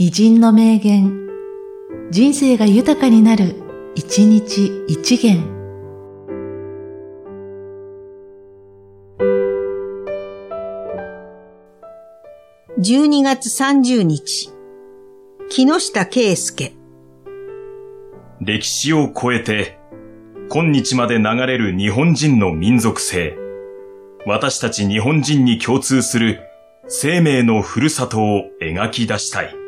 偉人の名言、人生が豊かになる、一日一元。12月30日、木下圭介。歴史を超えて、今日まで流れる日本人の民族性。私たち日本人に共通する生命のふるさとを描き出したい。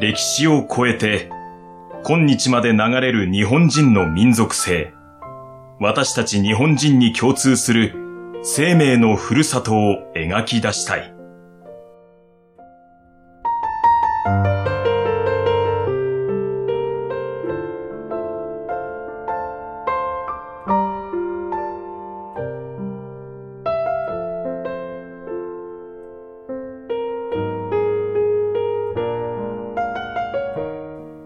歴史を超えて、今日まで流れる日本人の民族性。私たち日本人に共通する生命のふるさとを描き出したい。